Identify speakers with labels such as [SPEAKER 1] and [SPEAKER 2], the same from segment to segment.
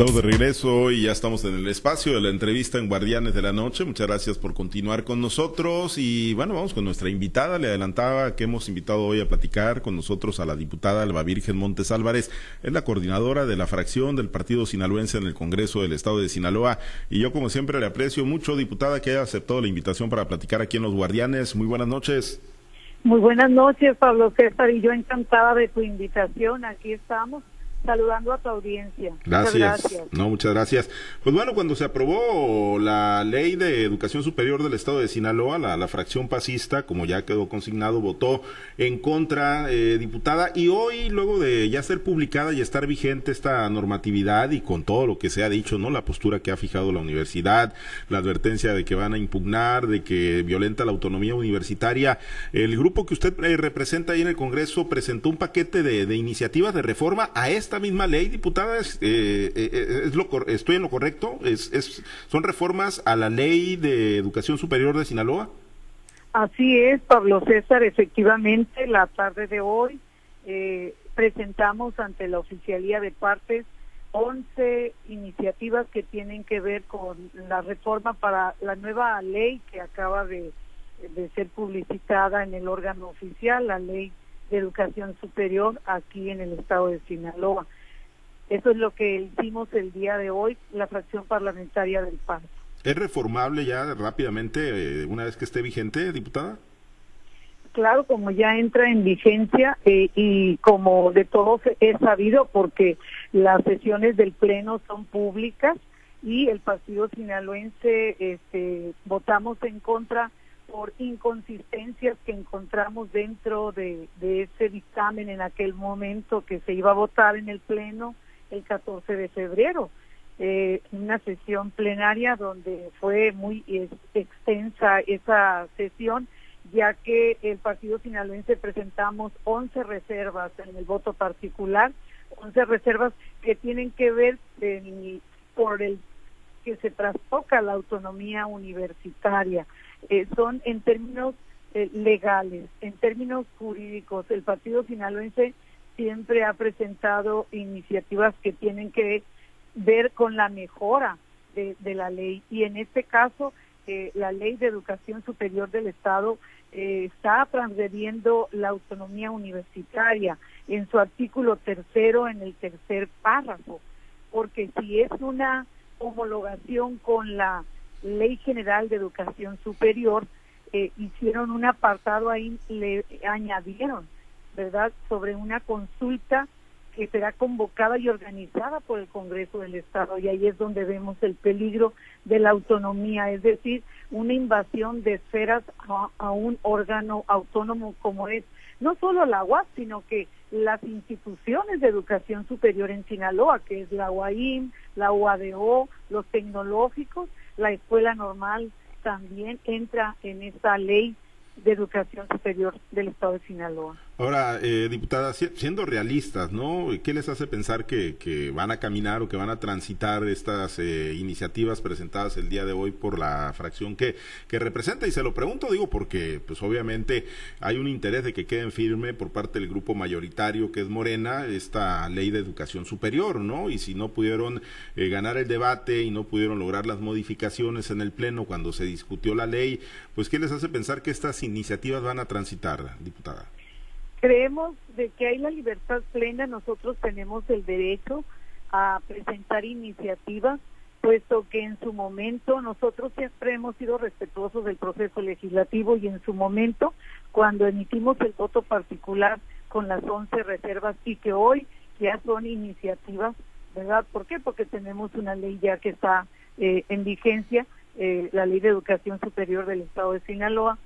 [SPEAKER 1] Estamos de regreso y ya estamos en el espacio de la entrevista en Guardianes de la Noche. Muchas gracias por continuar con nosotros. Y bueno, vamos con nuestra invitada. Le adelantaba que hemos invitado hoy a platicar con nosotros a la diputada Alba Virgen Montes Álvarez. Es la coordinadora de la fracción del Partido Sinaloense en el Congreso del Estado de Sinaloa. Y yo, como siempre, le aprecio mucho, diputada, que haya aceptado la invitación para platicar aquí en Los Guardianes. Muy buenas noches.
[SPEAKER 2] Muy buenas noches, Pablo César. Y yo encantada de tu invitación. Aquí estamos saludando a tu audiencia.
[SPEAKER 1] Gracias. No, muchas gracias. Pues bueno, cuando se aprobó la ley de educación superior del estado de Sinaloa, la, fracción pasista, como ya quedó consignado, votó en contra, eh, diputada, y hoy, luego de ya ser publicada y estar vigente esta normatividad y con todo lo que se ha dicho, ¿no? La postura que ha fijado la universidad, la advertencia de que van a impugnar, de que violenta la autonomía universitaria, el grupo que usted eh, representa ahí en el Congreso presentó un paquete de, de iniciativas de reforma a esta misma ley, diputada, es, eh, eh, eh, es lo, ¿estoy en lo correcto? ¿Es, es, ¿Son reformas a la ley de educación superior de Sinaloa?
[SPEAKER 2] Así es, Pablo César, efectivamente, la tarde de hoy presentamos ante la oficialía de partes 11 iniciativas que tienen que ver con la reforma para la nueva ley que acaba de, de ser publicitada en el órgano oficial, la ley de educación superior aquí en el estado de Sinaloa. Eso es lo que hicimos el día de hoy, la fracción parlamentaria del PAN.
[SPEAKER 1] ¿Es reformable ya rápidamente eh, una vez que esté vigente, diputada?
[SPEAKER 2] Claro, como ya entra en vigencia eh, y como de todos he sabido, porque las sesiones del Pleno son públicas y el Partido Sinaloense este, votamos en contra por inconsistencias que encontramos dentro de, ese dictamen en aquel momento que se iba a votar en el Pleno el 14 de febrero. Eh, una sesión plenaria donde fue muy extensa esa sesión, ya que el Partido Sinaloense presentamos 11 reservas en el voto particular, 11 reservas que tienen que ver por el que se trastoca la autonomía universitaria. Eh, son en términos eh, legales, en términos jurídicos. El Partido Sinaloense siempre ha presentado iniciativas que tienen que ver con la mejora de, la ley y en este caso eh, la ley de educación superior del Estado está transgrediendo la autonomía universitaria en su artículo tercero en el tercer párrafo, porque si es una homologación con la Ley General de Educación Superior, eh, hicieron un apartado ahí, le añadieron, ¿verdad?, sobre una consulta que será convocada y organizada por el Congreso del Estado. Y ahí es donde vemos el peligro de la autonomía, es decir, una invasión de esferas a, a un órgano autónomo como es no solo la UAP, sino que las instituciones de educación superior en Sinaloa, que es la UAIM, la UADO, los tecnológicos, la escuela normal también entra en esta ley de educación superior del Estado de Sinaloa.
[SPEAKER 1] Ahora, eh, diputada, siendo realistas, ¿no? ¿Qué les hace pensar que, van a caminar o que van a transitar estas eh, iniciativas presentadas el día de hoy por la fracción que, representa? Y se lo pregunto, digo, porque pues obviamente hay un interés de que queden firme por parte del grupo mayoritario que es Morena esta ley de educación superior, ¿no? Y si no pudieron eh, ganar el debate y no pudieron lograr las modificaciones en el Pleno cuando se discutió la ley, pues ¿qué les hace pensar que estas iniciativas van a transitar, diputada?
[SPEAKER 2] Creemos de que hay la libertad plena, nosotros tenemos el derecho a presentar iniciativas, puesto que en su momento nosotros siempre hemos sido respetuosos del proceso legislativo y en su momento, cuando emitimos el voto particular con las 11 reservas y que hoy ya son iniciativas, ¿verdad? ¿Por qué? Porque tenemos una ley ya que está eh, en vigencia, eh, la Ley de Educación Superior del Estado de Sinaloa,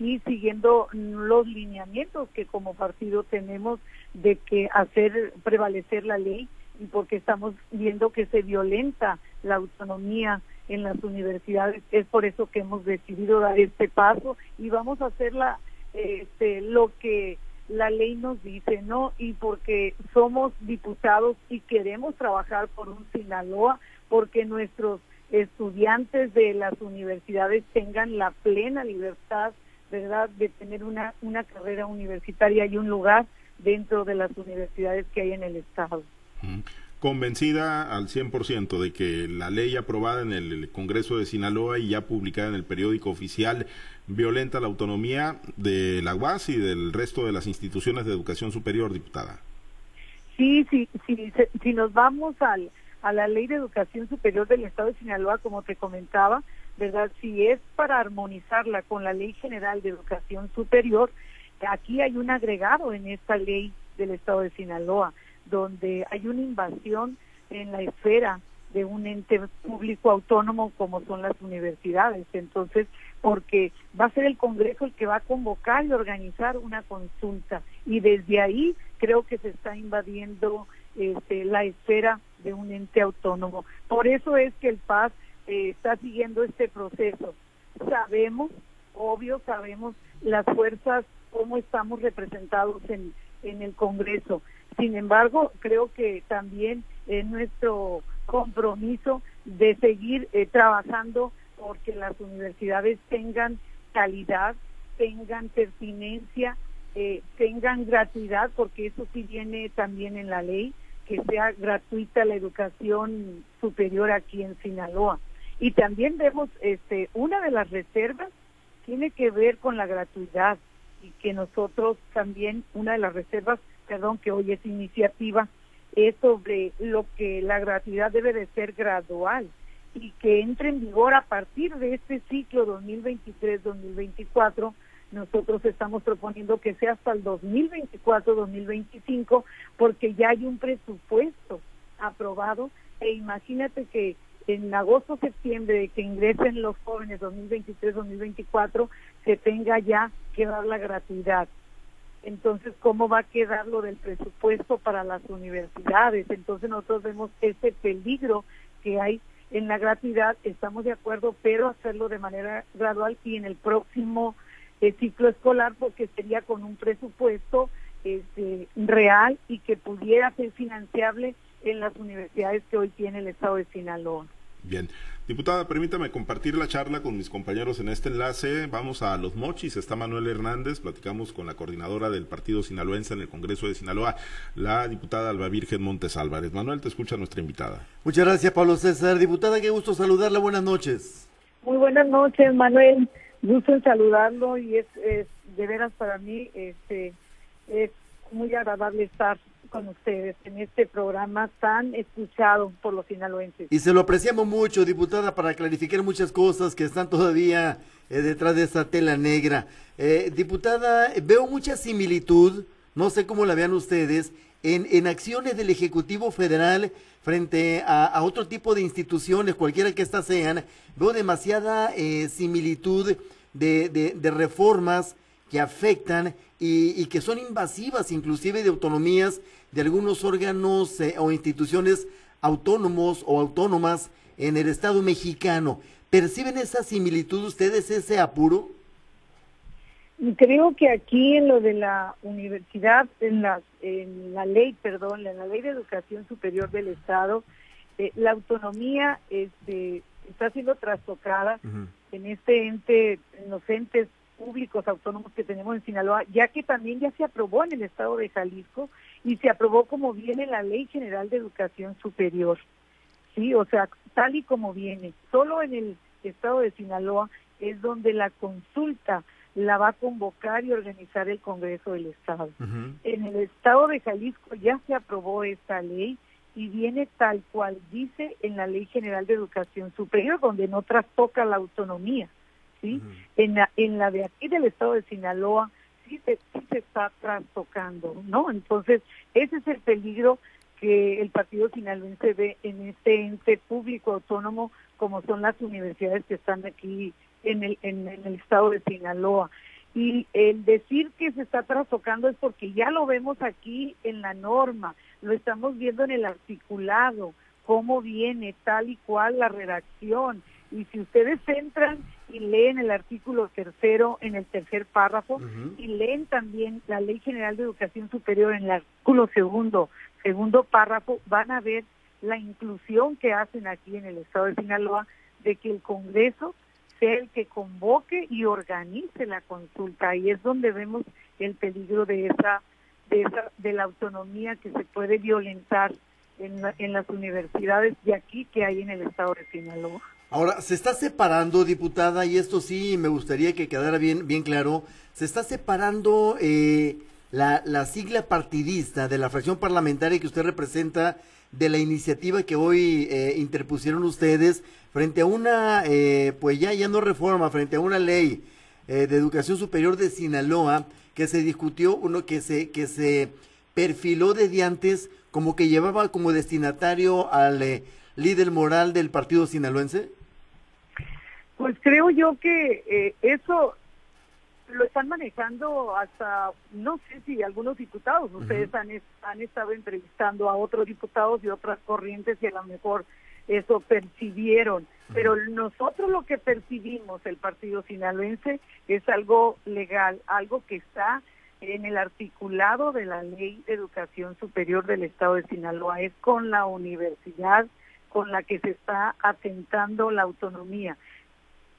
[SPEAKER 2] y siguiendo los lineamientos que como partido tenemos de que hacer prevalecer la ley y porque estamos viendo que se violenta la autonomía en las universidades. Es por eso que hemos decidido dar este paso y vamos a hacer la, este, lo que la ley nos dice, ¿no? Y porque somos diputados y queremos trabajar por un Sinaloa, porque nuestros estudiantes de las universidades tengan la plena libertad ¿verdad?, de tener una, una carrera universitaria y un lugar dentro de las universidades que hay en el Estado.
[SPEAKER 1] convencida al 100% de que la ley aprobada en el Congreso de Sinaloa y ya publicada en el periódico oficial violenta la autonomía de la UAS y del resto de las instituciones de educación superior, diputada.
[SPEAKER 2] Sí, sí, sí, si nos vamos al, a la ley de educación superior del Estado de Sinaloa, como te comentaba, ¿verdad? Si es para armonizarla con la ley general de educación superior, aquí hay un agregado en esta ley del Estado de Sinaloa, donde hay una invasión en la esfera de un ente público autónomo como son las universidades. Entonces, porque va a ser el Congreso el que va a convocar y organizar una consulta. Y desde ahí creo que se está invadiendo este, la esfera de un ente autónomo. Por eso es que el PAS está siguiendo este proceso. Sabemos, obvio, sabemos las fuerzas, cómo estamos representados en, en el Congreso. Sin embargo, creo que también es nuestro compromiso de seguir eh, trabajando porque las universidades tengan calidad, tengan pertinencia, eh, tengan gratuidad, porque eso sí viene también en la ley, que sea gratuita la educación superior aquí en Sinaloa. Y también vemos, este, una de las reservas tiene que ver con la gratuidad y que nosotros también, una de las reservas, perdón, que hoy es iniciativa, es sobre lo que la gratuidad debe de ser gradual y que entre en vigor a partir de este ciclo 2023-2024. Nosotros estamos proponiendo que sea hasta el 2024-2025 porque ya hay un presupuesto aprobado e imagínate que en agosto septiembre que ingresen los jóvenes 2023-2024 se tenga ya que dar la gratuidad entonces cómo va a quedar lo del presupuesto para las universidades. Entonces nosotros vemos ese peligro que hay en la gratuidad, estamos de acuerdo, pero hacerlo de manera gradual y en el próximo eh, ciclo escolar porque sería con un presupuesto este, real y que pudiera ser financiable en las universidades que hoy tiene el Estado de Sinaloa.
[SPEAKER 1] Bien. Diputada, permítame compartir la charla con mis compañeros en este enlace. Vamos a Los Mochis, está Manuel Hernández, platicamos con la coordinadora del Partido Sinaloense en el Congreso de Sinaloa, la diputada Alba Virgen Montes Álvarez. Manuel, te escucha nuestra invitada.
[SPEAKER 3] Muchas gracias, Pablo César. Diputada, qué gusto saludarla. Buenas noches.
[SPEAKER 2] Muy buenas noches, Manuel. Gusto en saludarlo y es, es de veras para mí este, es muy agradable estar con ustedes en este programa tan escuchado por los sinaloenses.
[SPEAKER 3] Y se lo apreciamos mucho, diputada, para clarificar muchas cosas que están todavía eh, detrás de esa tela negra. Eh, diputada, veo mucha similitud, no sé cómo la vean ustedes, en, en acciones del Ejecutivo Federal frente a, otro tipo de instituciones, cualquiera que éstas sean, veo demasiada eh, similitud de, de, de reformas que afectan y, que son invasivas inclusive de autonomías de algunos órganos eh, o instituciones autónomos o autónomas en el Estado mexicano. ¿Perciben esa similitud ustedes, ese apuro?
[SPEAKER 2] Creo que aquí en lo de la universidad, en la, en la ley, perdón, en la ley de educación superior del Estado, eh, la autonomía este, está siendo trastocada en este ente, en los entes públicos autónomos que tenemos en Sinaloa, ya que también ya se aprobó en el estado de Jalisco y se aprobó como viene la Ley General de Educación Superior. Sí, o sea, tal y como viene. Solo en el estado de Sinaloa es donde la consulta la va a convocar y organizar el Congreso del Estado. En el estado de Jalisco ya se aprobó esta ley y viene tal cual dice en la Ley General de Educación Superior, donde no trastoca la autonomía. ¿Sí? en, la, en la de aquí del estado de Sinaloa sí se, se está trastocando, ¿no? Entonces, ese es el peligro que el partido sinaloense ve en este ente público autónomo como son las universidades que están aquí en el, en, el estado de Sinaloa. Y el decir que se está trastocando es porque ya lo vemos aquí en la norma, lo estamos viendo en el articulado, cómo viene tal y cual la redacción. Y si ustedes entran y leen el artículo tercero en el tercer párrafo y leen también la Ley General de Educación Superior en el artículo segundo, segundo párrafo, van a ver la inclusión que hacen aquí en el estado de Sinaloa de que el Congreso sea el que convoque y organice la consulta y es donde vemos el peligro de esa de esa de la autonomía que se puede violentar en, en las universidades de aquí que hay en el estado de Sinaloa.
[SPEAKER 3] Ahora, se está separando, diputada, y esto sí me gustaría que quedara bien, bien claro, se está separando eh, la, la, sigla partidista de la fracción parlamentaria que usted representa de la iniciativa que hoy eh, interpusieron ustedes frente a una, eh, pues ya, ya no reforma, frente a una ley de educación superior de Sinaloa que se discutió, uno que se, que se perfiló desde antes como que llevaba como destinatario al líder moral del partido sinaloense?
[SPEAKER 2] Pues creo yo que eh, eso lo están manejando hasta, no sé si algunos diputados, ustedes han, han estado entrevistando a otros diputados y otras corrientes y a lo mejor eso percibieron, pero nosotros lo que percibimos, el partido sinaloense, es algo legal, algo que está en el articulado de la Ley de Educación Superior del Estado de Sinaloa, es con la universidad con la que se está atentando la autonomía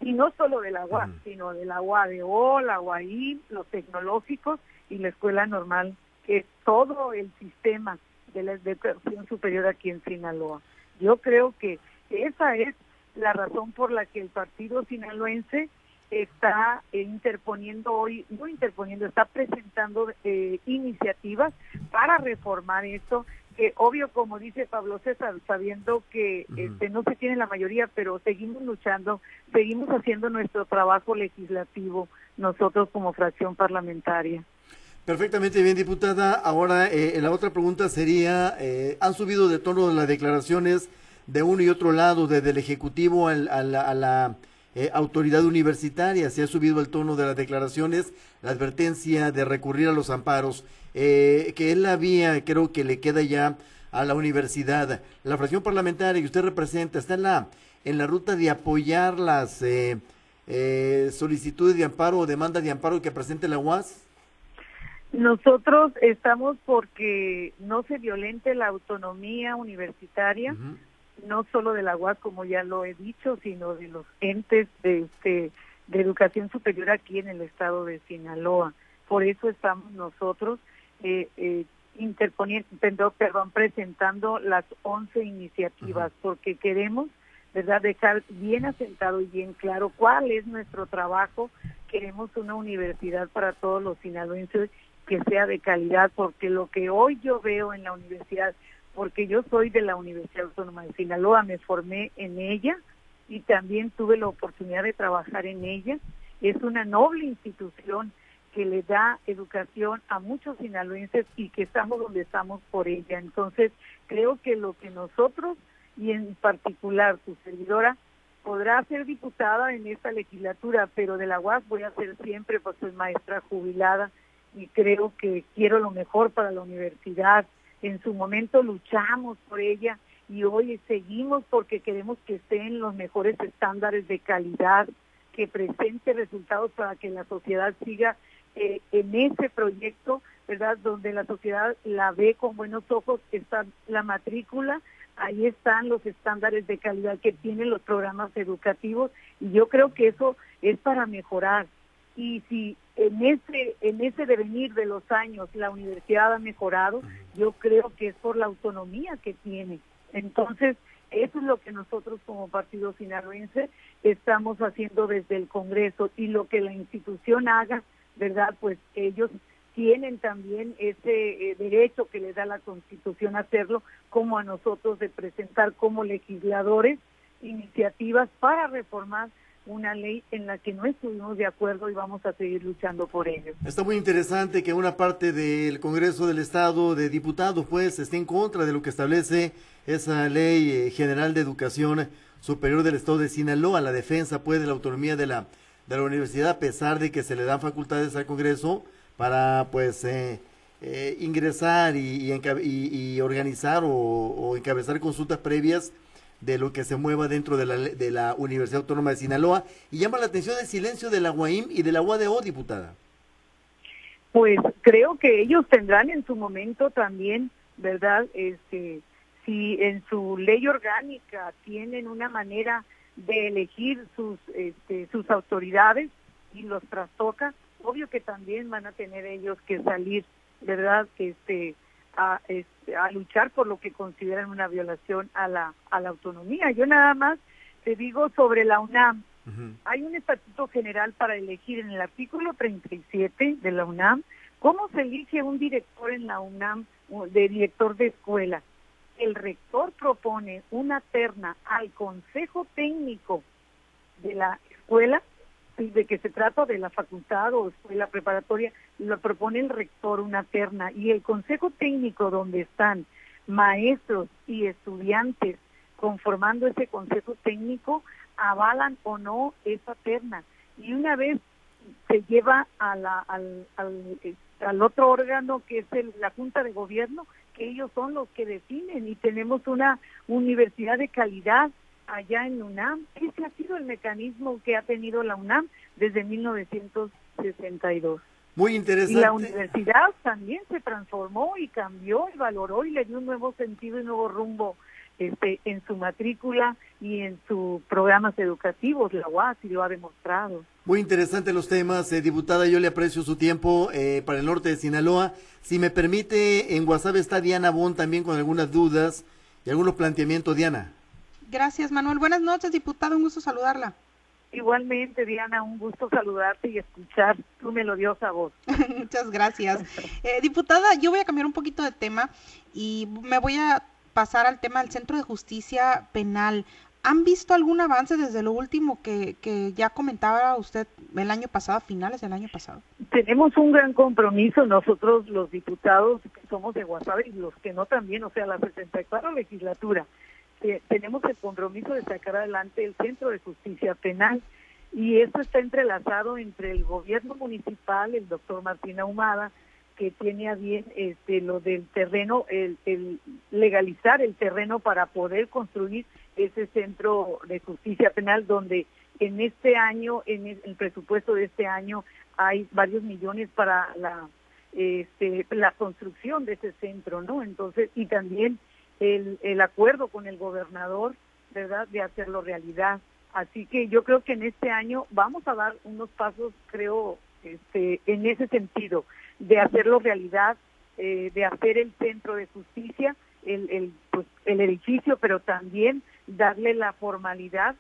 [SPEAKER 2] y no solo del agua, sino del agua de O, la UAI, los tecnológicos y la escuela normal, que es todo el sistema de la educación superior aquí en Sinaloa. Yo creo que esa es la razón por la que el partido sinaloense está interponiendo hoy, no interponiendo, está presentando eh, iniciativas para reformar esto obvio, como dice Pablo César, sabiendo que este, no se tiene la mayoría, pero seguimos luchando, seguimos haciendo nuestro trabajo legislativo nosotros como fracción parlamentaria.
[SPEAKER 3] Perfectamente bien, diputada. Ahora, eh, la otra pregunta sería, eh, ¿han subido de tono las declaraciones de uno y otro lado, desde el Ejecutivo a la, eh, autoridad universitaria? ¿Se ha subido el tono de las declaraciones, la advertencia de recurrir a los amparos? eh, que es la vía, creo que le queda ya a la universidad. La fracción parlamentaria que usted representa está en la, en la ruta de apoyar las eh, eh, solicitudes de amparo o demandas de amparo que presente la UAS.
[SPEAKER 2] Nosotros estamos porque no se violente la autonomía universitaria, no solo de la UAS, como ya lo he dicho, sino de los entes de, este, de educación superior aquí en el estado de Sinaloa. Por eso estamos nosotros eh, eh, interponiendo, perdón, presentando las 11 iniciativas, porque queremos, ¿verdad?, dejar bien asentado y bien claro cuál es nuestro trabajo. Queremos una universidad para todos los sinaloenses que sea de calidad, porque lo que hoy yo veo en la universidad, porque yo soy de la Universidad Autónoma de Sinaloa, me formé en ella y también tuve la oportunidad de trabajar en ella, es una noble institución que le da educación a muchos sinaloenses y que estamos donde estamos por ella. Entonces, creo que lo que nosotros, y en particular su servidora, podrá ser diputada en esta legislatura, pero de la UAS voy a ser siempre, pues soy maestra jubilada y creo que quiero lo mejor para la universidad. En su momento luchamos por ella y hoy seguimos porque queremos que esté en los mejores estándares de calidad, que presente resultados para que la sociedad siga eh, en ese proyecto, ¿verdad? Donde la sociedad la ve con buenos ojos, está la matrícula, ahí están los estándares de calidad que tienen los programas educativos y yo creo que eso es para mejorar. Y si en ese en ese devenir de los años la universidad ha mejorado, yo creo que es por la autonomía que tiene. Entonces, eso es lo que nosotros como partido sinaloense estamos haciendo desde el Congreso y lo que la institución haga ¿verdad? Pues ellos tienen también ese eh, derecho que les da la Constitución hacerlo, como a nosotros de presentar como legisladores iniciativas para reformar una ley en la que no estuvimos de acuerdo y vamos a seguir luchando por ello.
[SPEAKER 3] Está muy interesante que una parte del Congreso del Estado de Diputados pues esté en contra de lo que establece esa ley eh, general de educación superior del Estado de Sinaloa, la defensa pues de la autonomía de la de la universidad a pesar de que se le dan facultades al Congreso para pues eh, eh, ingresar y, y, organizar o, encabezar consultas previas de lo que se mueva dentro de la, de la Universidad Autónoma de Sinaloa y llama la atención el silencio de la UAIM y de la UADO, diputada.
[SPEAKER 2] Pues creo que ellos tendrán en su momento también, ¿verdad? Este, si en su ley orgánica tienen una manera de elegir sus, este, sus autoridades y los trastoca, obvio que también van a tener ellos que salir, ¿verdad? Este, a, este, a luchar por lo que consideran una violación a la, a la autonomía. Yo nada más te digo sobre la UNAM. Hay un estatuto general para elegir en el artículo 37 de la UNAM cómo se elige un director en la UNAM, de director de escuela. El rector propone una terna al consejo técnico de la escuela de que se trata de la facultad o escuela preparatoria, lo propone el rector una terna y el consejo técnico donde están maestros y estudiantes conformando ese consejo técnico avalan o no esa terna. Y una vez se lleva a la, al, al, otro órgano que es la Junta de Gobierno, que ellos son los que definen y tenemos una universidad de calidad allá en UNAM. Ese ha sido el mecanismo que ha tenido la UNAM desde 1962.
[SPEAKER 3] Muy interesante.
[SPEAKER 2] Y la universidad también se transformó y cambió y valoró y le dio un nuevo sentido y nuevo rumbo este, en su matrícula y en sus programas educativos. La UAS y lo ha demostrado.
[SPEAKER 3] Muy interesante los temas, eh, diputada. Yo le aprecio su tiempo eh, para el norte de Sinaloa. Si me permite, en WhatsApp está Diana Bon también con algunas dudas y algunos planteamientos. Diana.
[SPEAKER 4] Gracias, Manuel. Buenas noches, diputado. Un gusto saludarla.
[SPEAKER 2] Igualmente, Diana, un gusto saludarte y escuchar tu melodiosa voz.
[SPEAKER 4] Muchas gracias. Eh, diputada, yo voy a cambiar un poquito de tema y me voy a pasar al tema del Centro de Justicia Penal. ¿Han visto algún avance desde lo último que, que ya comentaba usted el año pasado, a finales del año pasado?
[SPEAKER 2] Tenemos un gran compromiso nosotros los diputados que somos de Guasave y los que no también, o sea, la 64 legislatura tenemos el compromiso de sacar adelante el Centro de Justicia Penal y esto está entrelazado entre el gobierno municipal, el doctor Martín Ahumada, que tiene a bien este, lo del terreno, el, legalizar el terreno para poder construir ese centro de justicia penal donde en este año, en el, presupuesto de este año, hay varios millones para la este, la construcción de ese centro, ¿no? Entonces, y también el, el acuerdo con el gobernador, ¿verdad?, de hacerlo realidad. Así que yo creo que en este año vamos a dar unos pasos, creo, este, en ese sentido, de hacerlo realidad, eh, de hacer el centro de justicia, el, el, pues, el edificio, pero también darle la formalidad,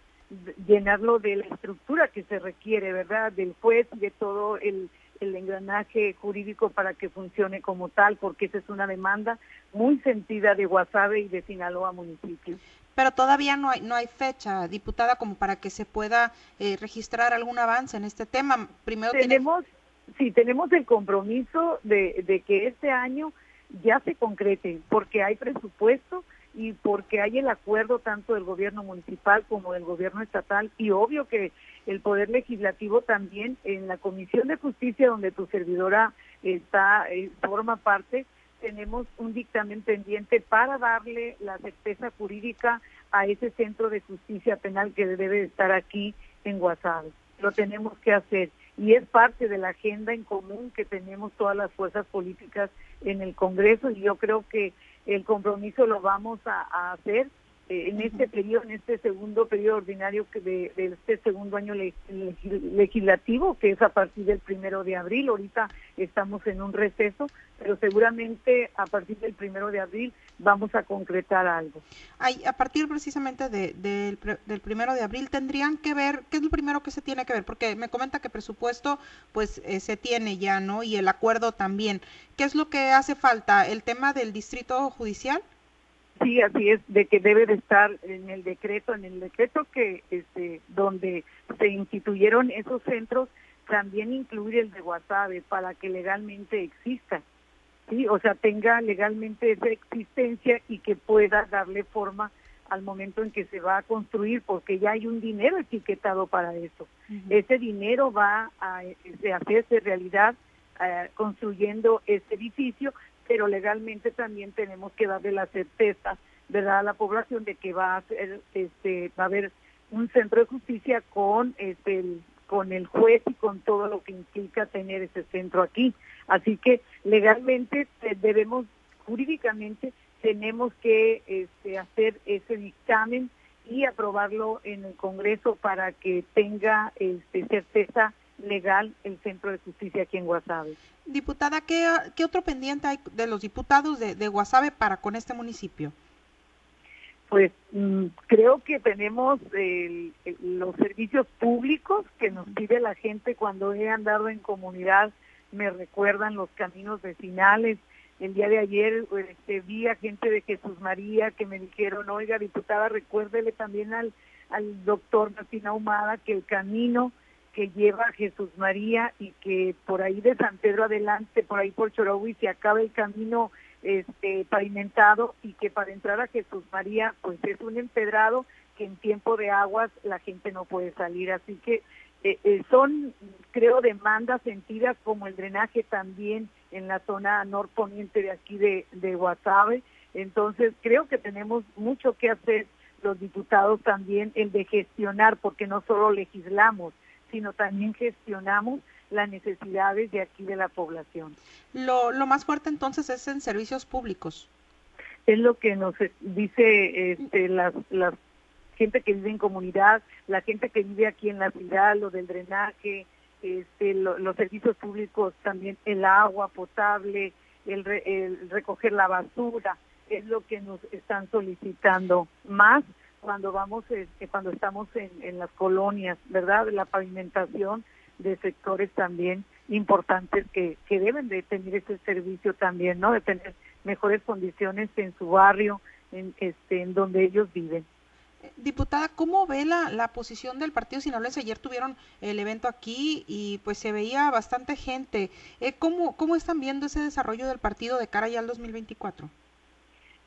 [SPEAKER 2] llenarlo de la estructura que se requiere, ¿verdad?, del juez y de todo el, el engranaje jurídico para que funcione como tal, porque esa es una demanda muy sentida de Guasave y de Sinaloa municipio.
[SPEAKER 4] Pero todavía no hay, no hay fecha, diputada, como para que se pueda eh, registrar algún avance en este tema.
[SPEAKER 2] Primero tenemos, sí, tenemos el compromiso de, de que este año ya se concrete, porque hay presupuesto y porque hay el acuerdo tanto del gobierno municipal como del gobierno estatal y obvio que el Poder Legislativo también en la Comisión de Justicia donde tu servidora está eh, forma parte tenemos un dictamen pendiente para darle la certeza jurídica a ese centro de justicia penal que debe estar aquí en Guasave. Lo tenemos que hacer y es parte de la agenda en común que tenemos todas las fuerzas políticas en el Congreso y yo creo que el compromiso lo vamos a hacer eh, en este periodo, en este segundo periodo ordinario que de, este segundo año legislativo, que es a partir del primero de abril. Ahorita estamos en un receso, pero seguramente a partir del primero de abril vamos a concretar algo.
[SPEAKER 4] Ay, a partir precisamente de, del primero de abril tendrían que ver, ¿qué es lo primero que se tiene que ver? Porque me comenta que presupuesto pues eh, se tiene ya, ¿no? Y el acuerdo también. ¿Qué es lo que hace falta? ¿El tema del distrito judicial?
[SPEAKER 2] Sí, así es, de que debe de estar en el decreto, en el decreto que este, donde se instituyeron esos centros, también incluir el de Guasave para que legalmente exista, sí, o sea, tenga legalmente esa existencia y que pueda darle forma al momento en que se va a construir, porque ya hay un dinero etiquetado para eso. Ese dinero va a, hacerse realidad eh, construyendo este edificio, pero legalmente también tenemos que darle la certeza verdad a la población de que va a ser este va a haber un centro de justicia con este el, con el juez y con todo lo que implica tener ese centro aquí. Así que legalmente debemos jurídicamente tenemos que este, hacer ese dictamen y aprobarlo en el Congreso para que tenga este, certeza legal el Centro de Justicia aquí en Guasave.
[SPEAKER 4] Diputada, ¿qué, qué otro pendiente hay de los diputados de, de Guasave para con este municipio?
[SPEAKER 2] Pues mm, creo que tenemos el, los servicios públicos que nos pide la gente cuando he andado en comunidad, me recuerdan los caminos vecinales. El día de ayer este, vi a gente de Jesús María que me dijeron, oiga, diputada, recuérdele también al, al doctor Martín Ahumada que el camino que lleva a Jesús María y que por ahí de San Pedro adelante, por ahí por Chorogui, se acaba el camino este, pavimentado y que para entrar a Jesús María pues es un empedrado que en tiempo de aguas la gente no puede salir. Así que eh, eh, son, creo, demandas sentidas como el drenaje también en la zona norponiente de aquí de, de Guasave. Entonces creo que tenemos mucho que hacer los diputados también el de gestionar, porque no solo legislamos, sino también gestionamos las necesidades de aquí de la población.
[SPEAKER 4] Lo, lo más fuerte entonces es en servicios públicos.
[SPEAKER 2] Es lo que nos dice este, las, las gente que vive en comunidad, la gente que vive aquí en la ciudad, lo del drenaje, este, los servicios públicos también, el agua potable, el, el recoger la basura, es lo que nos están solicitando más cuando vamos, este, cuando estamos en, en las colonias, ¿verdad? La pavimentación de sectores también importantes que, que deben de tener ese servicio también, ¿no? De tener mejores condiciones en su barrio, en, este, en donde ellos viven.
[SPEAKER 4] Diputada, ¿cómo ve la, la posición del partido sinaloense? Ayer tuvieron el evento aquí y pues se veía bastante gente. Eh, ¿cómo, ¿Cómo están viendo ese desarrollo del partido de cara ya al 2024?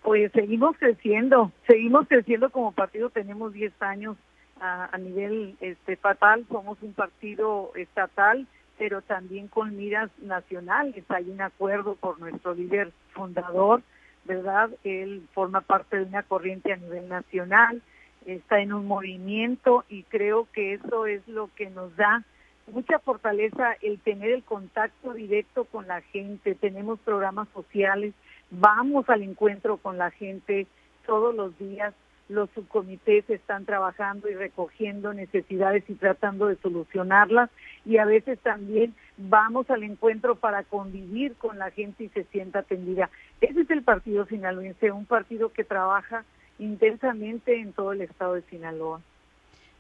[SPEAKER 2] Pues seguimos creciendo, seguimos creciendo como partido, tenemos 10 años a, nivel este, estatal, somos un partido estatal, pero también con miras nacionales. Hay un acuerdo por nuestro líder fundador, ¿verdad? Él forma parte de una corriente a nivel nacional, está en un movimiento y creo que eso es lo que nos da mucha fortaleza el tener el contacto directo con la gente. Tenemos programas sociales, vamos al encuentro con la gente todos los días los subcomités están trabajando y recogiendo necesidades y tratando de solucionarlas y a veces también vamos al encuentro para convivir con la gente y se sienta atendida. Ese es el partido sinaloense, un partido que trabaja intensamente en todo el estado de Sinaloa.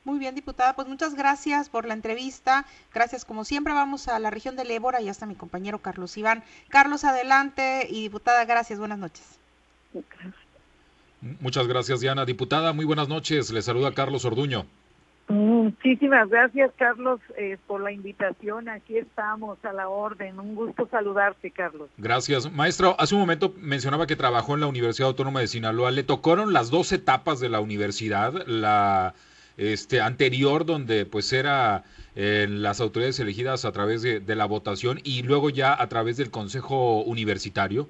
[SPEAKER 4] Muy bien, diputada, pues muchas gracias por la entrevista. Gracias, como siempre, vamos a la región del Ébora y hasta mi compañero Carlos Iván. Carlos, adelante y diputada, gracias, buenas noches.
[SPEAKER 5] Gracias. Muchas gracias, Diana. Diputada, muy buenas noches. Le saluda Carlos Orduño.
[SPEAKER 2] Muchísimas gracias, Carlos, eh, por la invitación. Aquí estamos a la orden. Un gusto saludarte, Carlos.
[SPEAKER 5] Gracias. Maestro, hace un momento mencionaba que trabajó en la Universidad Autónoma de Sinaloa. Le tocaron las dos etapas de la universidad, la este anterior donde pues era eh, las autoridades elegidas a través de, de la votación y luego ya a través del Consejo Universitario.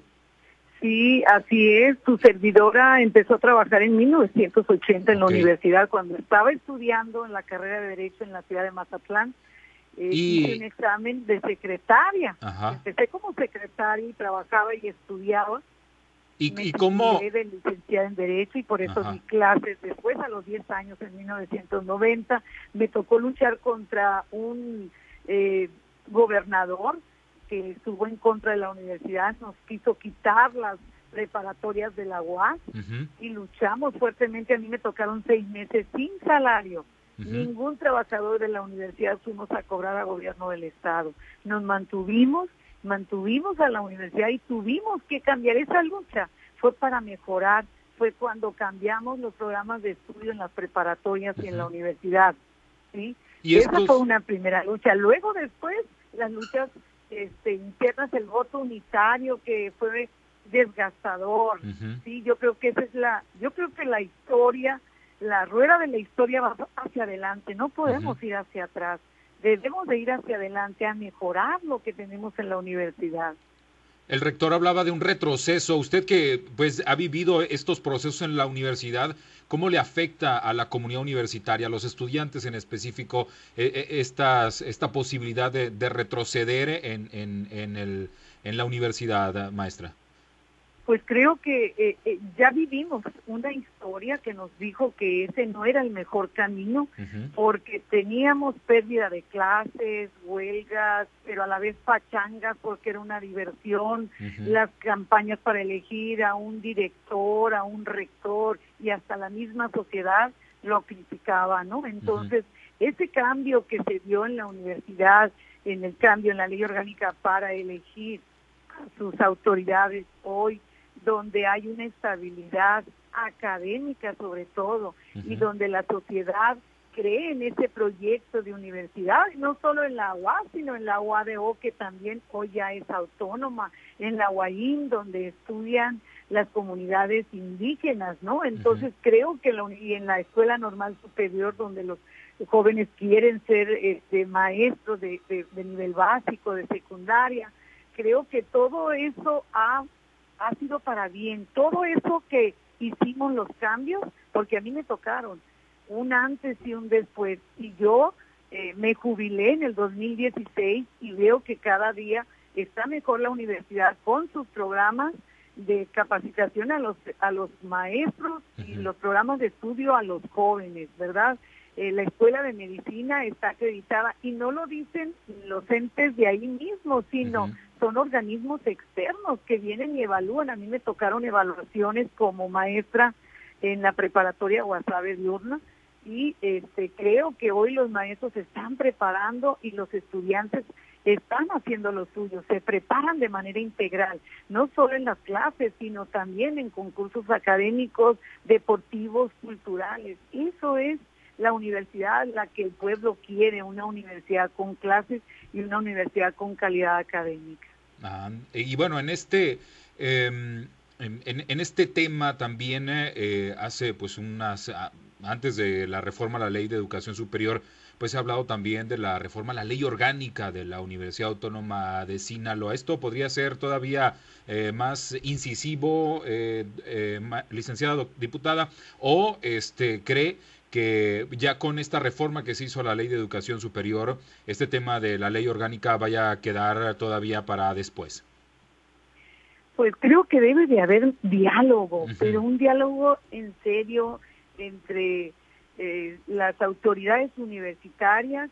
[SPEAKER 2] Sí, así es. Tu servidora empezó a trabajar en 1980 en la okay. universidad cuando estaba estudiando en la carrera de Derecho en la ciudad de Mazatlán. Eh, y... Hice un examen de secretaria.
[SPEAKER 5] Ajá.
[SPEAKER 2] Empecé como secretaria y trabajaba y estudiaba.
[SPEAKER 5] ¿Y, Me ¿y cómo?
[SPEAKER 2] de licenciada en Derecho y por eso Ajá. di clases. Después, a los 10 años, en 1990, me tocó luchar contra un eh, gobernador que estuvo en contra de la universidad, nos quiso quitar las preparatorias de la UAS uh -huh. y luchamos fuertemente. A mí me tocaron seis meses sin salario. Uh -huh. Ningún trabajador de la universidad fuimos a cobrar a gobierno del Estado. Nos mantuvimos, mantuvimos a la universidad y tuvimos que cambiar esa lucha. Fue para mejorar, fue cuando cambiamos los programas de estudio en las preparatorias uh -huh. y en la universidad. ¿sí? ¿Y Esa estos... fue una primera lucha. Luego después las luchas este, internas, el voto unitario que fue desgastador. Uh -huh. Sí, yo creo que esa es la, yo creo que la historia, la rueda de la historia va hacia adelante, no podemos uh -huh. ir hacia atrás. Debemos de ir hacia adelante a mejorar lo que tenemos en la universidad.
[SPEAKER 5] El rector hablaba de un retroceso. Usted que pues ha vivido estos procesos en la universidad, ¿cómo le afecta a la comunidad universitaria, a los estudiantes en específico, eh, estas, esta posibilidad de, de retroceder en, en, en la universidad, maestra?
[SPEAKER 2] Pues creo que eh, eh, ya vivimos una historia que nos dijo que ese no era el mejor camino porque teníamos pérdida de clases, huelgas, pero a la vez pachangas porque era una diversión, las campañas para elegir a un director, a un rector y hasta la misma sociedad lo criticaba, ¿no? Entonces, ese cambio que se dio en la universidad, en el cambio en la ley orgánica para elegir a sus autoridades hoy, donde hay una estabilidad académica sobre todo y donde la sociedad cree en ese proyecto de universidad, no solo en la UA, sino en la UADO, que también hoy ya es autónoma, en la UAIN, donde estudian las comunidades indígenas, ¿no? Entonces creo que la, y en la Escuela Normal Superior, donde los jóvenes quieren ser este, maestros de, de nivel básico, de secundaria, creo que todo eso ha ha sido para bien. Todo eso que hicimos los cambios, porque a mí me tocaron un antes y un después, y yo eh, me jubilé en el 2016 y veo que cada día está mejor la universidad con sus programas de capacitación a los a los maestros y los programas de estudio a los jóvenes, ¿verdad? Eh, la escuela de medicina está acreditada y no lo dicen los entes de ahí mismo, sino son organismos externos que vienen y evalúan. A mí me tocaron evaluaciones como maestra en la preparatoria Guasave diurna y este, creo que hoy los maestros se están preparando y los estudiantes están haciendo lo suyo, se preparan de manera integral, no solo en las clases, sino también en concursos académicos, deportivos, culturales. Eso es la universidad la que el pueblo quiere, una universidad con clases y una universidad con calidad académica.
[SPEAKER 5] Ah, y bueno, en este... Em, en, este tema también eh, hace pues unas antes de la reforma a la ley de educación superior pues se ha hablado también de la reforma a la ley orgánica de la Universidad Autónoma de Sinaloa. Esto podría ser todavía eh, más incisivo, eh, eh, licenciada diputada, o este cree que ya con esta reforma que se hizo a la ley de educación superior, este tema de la ley orgánica vaya a quedar todavía para después?
[SPEAKER 2] Pues creo que debe de haber diálogo, pero un diálogo en serio entre eh, las autoridades universitarias,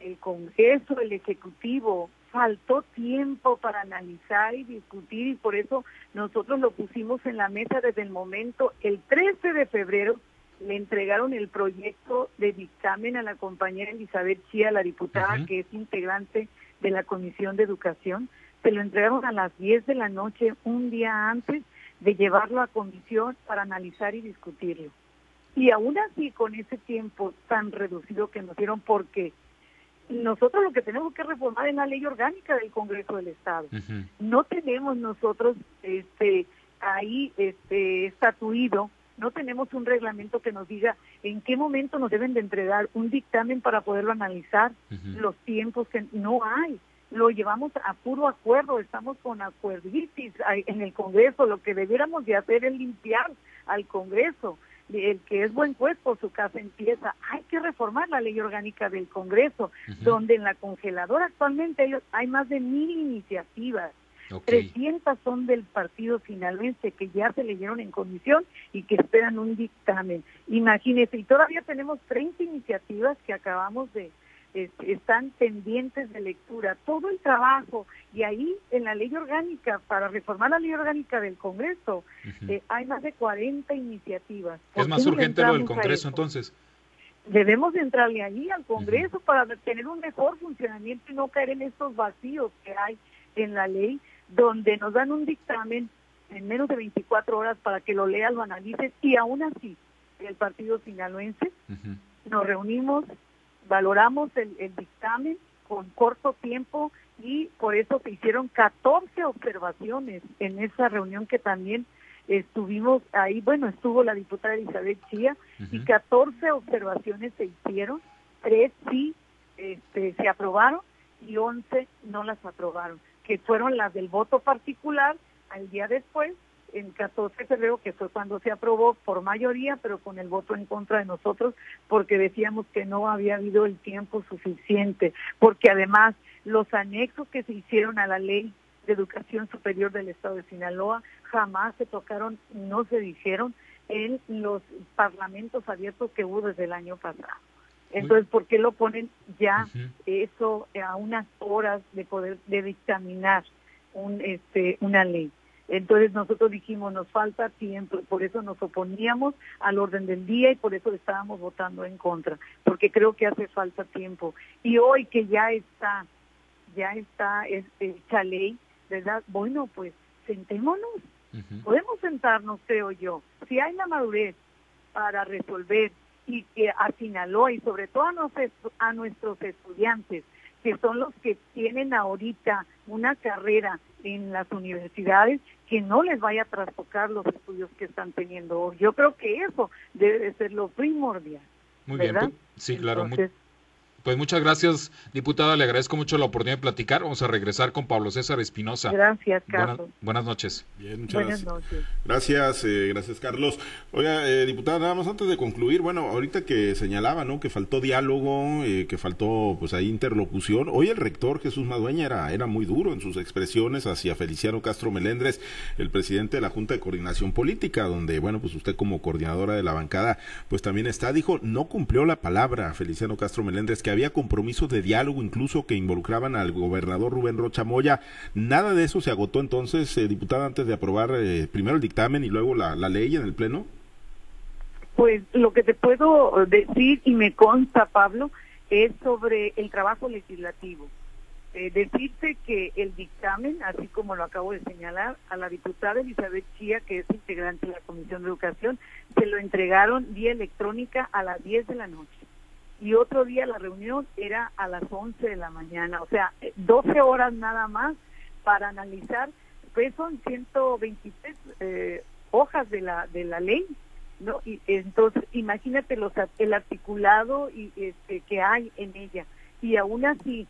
[SPEAKER 2] el Congreso, el Ejecutivo. Faltó tiempo para analizar y discutir y por eso nosotros lo pusimos en la mesa desde el momento, el 13 de febrero, le entregaron el proyecto de dictamen a la compañera Elizabeth Chía, la diputada que es integrante de la Comisión de Educación. Se lo entregaron a las 10 de la noche, un día antes de llevarlo a comisión para analizar y discutirlo. Y aún así, con ese tiempo tan reducido que nos dieron, porque nosotros lo que tenemos que reformar es la ley orgánica del Congreso del Estado. No tenemos nosotros este ahí este estatuido no tenemos un reglamento que nos diga en qué momento nos deben de entregar un dictamen para poderlo analizar, los tiempos que no hay. Lo llevamos a puro acuerdo, estamos con acuerditis en el Congreso, lo que debiéramos de hacer es limpiar al Congreso. El que es buen juez por su casa empieza. Hay que reformar la ley orgánica del Congreso, donde en la congeladora actualmente hay más de mil iniciativas 300 son del partido finalmente que ya se leyeron en comisión y que esperan un dictamen. Imagínense, y todavía tenemos 30 iniciativas que acabamos de, están pendientes de lectura. Todo el trabajo, y ahí en la ley orgánica, para reformar la ley orgánica del Congreso, eh, hay más de 40 iniciativas.
[SPEAKER 5] ¿Es más urgente lo del Congreso entonces?
[SPEAKER 2] Debemos entrarle ahí al Congreso para tener un mejor funcionamiento y no caer en estos vacíos que hay en la ley donde nos dan un dictamen en menos de 24 horas para que lo leas, lo analices y aún así el partido sinaloense nos reunimos, valoramos el, dictamen con corto tiempo y por eso se hicieron 14 observaciones en esa reunión que también estuvimos ahí, bueno, estuvo la diputada Elizabeth Chía y 14 observaciones se hicieron, tres sí este, se aprobaron y 11 no las aprobaron que fueron las del voto particular al día después, en 14 de febrero, que fue cuando se aprobó por mayoría, pero con el voto en contra de nosotros, porque decíamos que no había habido el tiempo suficiente, porque además los anexos que se hicieron a la ley de Educación Superior del Estado de Sinaloa jamás se tocaron, no se dijeron en los parlamentos abiertos que hubo desde el año pasado. Entonces, ¿por qué lo ponen ya eso a unas horas de poder de dictaminar un, este, una ley? Entonces nosotros dijimos, nos falta tiempo, por eso nos oponíamos al orden del día y por eso estábamos votando en contra, porque creo que hace falta tiempo. Y hoy que ya está, ya está esta ley, ¿verdad? Bueno, pues sentémonos, podemos sentarnos, creo yo. Si hay la madurez para resolver y que a Sinaloa y sobre todo a nuestros estudiantes, que son los que tienen ahorita una carrera en las universidades que no les vaya a trastocar los estudios que están teniendo hoy. Yo creo que eso debe de ser lo primordial.
[SPEAKER 5] Muy bien, pues, sí, claro. Pues muchas gracias, diputada. Le agradezco mucho la oportunidad de platicar. Vamos a regresar con Pablo César Espinosa.
[SPEAKER 2] Gracias, Carlos.
[SPEAKER 5] Buenas, noches.
[SPEAKER 1] Bien, muchas buenas noches. Gracias, eh, gracias, Carlos. Oiga, eh, diputada, nada más antes de concluir, bueno, ahorita que señalaba, ¿no? Que faltó diálogo, eh, que faltó, pues, ahí interlocución. Hoy el rector Jesús Madueña era, era muy duro en sus expresiones hacia Feliciano Castro Melendres, el presidente de la Junta de Coordinación Política, donde, bueno, pues usted como coordinadora de la bancada, pues también está, dijo, no cumplió la palabra Feliciano Castro Melendres, que había compromisos de diálogo incluso que involucraban al gobernador Rubén Rocha Moya. Nada de eso se agotó entonces, eh, diputada, antes de aprobar eh, primero el dictamen y luego la, ley en el Pleno.
[SPEAKER 2] Pues lo que te puedo decir y me consta, Pablo, es sobre el trabajo legislativo. Eh, decirte que el dictamen, así como lo acabo de señalar, a la diputada Elizabeth Chía, que es integrante de la Comisión de Educación, se lo entregaron vía electrónica a las 10 de la noche y otro día la reunión era a las 11 de la mañana, o sea, 12 horas nada más para analizar, pues son 123 eh, hojas de la de la ley, ¿no? Y entonces imagínate los el articulado y este que hay en ella y aún así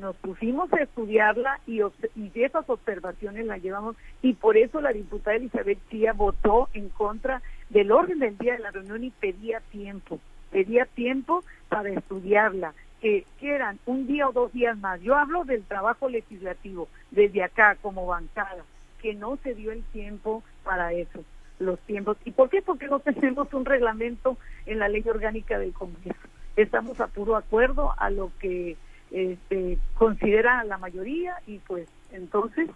[SPEAKER 2] nos pusimos a estudiarla y, y esas observaciones las llevamos y por eso la diputada Elizabeth Chía votó en contra del orden del día de la reunión y pedía tiempo pedía tiempo para estudiarla, que, eran un día o dos días más. Yo hablo del trabajo legislativo desde acá como bancada, que no se dio el tiempo para eso, los tiempos. ¿Y por qué? Porque no tenemos un reglamento en la ley orgánica del Congreso. Estamos a puro acuerdo a lo que este, considera la mayoría y pues entonces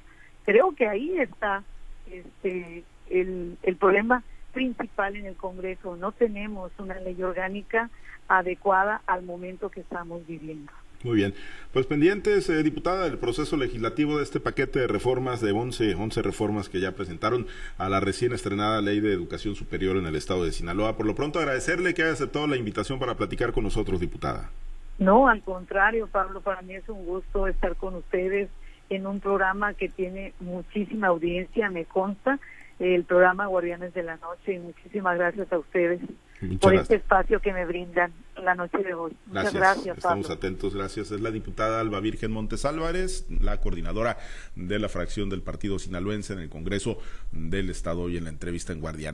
[SPEAKER 2] creo que ahí está este, el problema principal en el Congreso. No tenemos una ley orgánica adecuada al momento que estamos viviendo.
[SPEAKER 1] Muy bien. Pues pendientes, eh, diputada, del proceso legislativo de este paquete de reformas, de 11, 11 reformas que ya presentaron a la recién estrenada Ley de Educación Superior en el Estado de Sinaloa. Por lo pronto, agradecerle que haya aceptado la invitación para platicar con nosotros, diputada.
[SPEAKER 2] No, al contrario, Pablo, para mí es un gusto estar con ustedes en un programa que tiene muchísima audiencia, me consta, el programa Guardianes de la Noche y muchísimas gracias a ustedes por este espacio que me brindan la noche de hoy. Muchas gracias.
[SPEAKER 1] Estamos atentos, gracias. Es la diputada Alba Virgen Montes Álvarez, la coordinadora de la fracción del Partido Sinaloense en el Congreso del Estado y en la entrevista en Guardianes.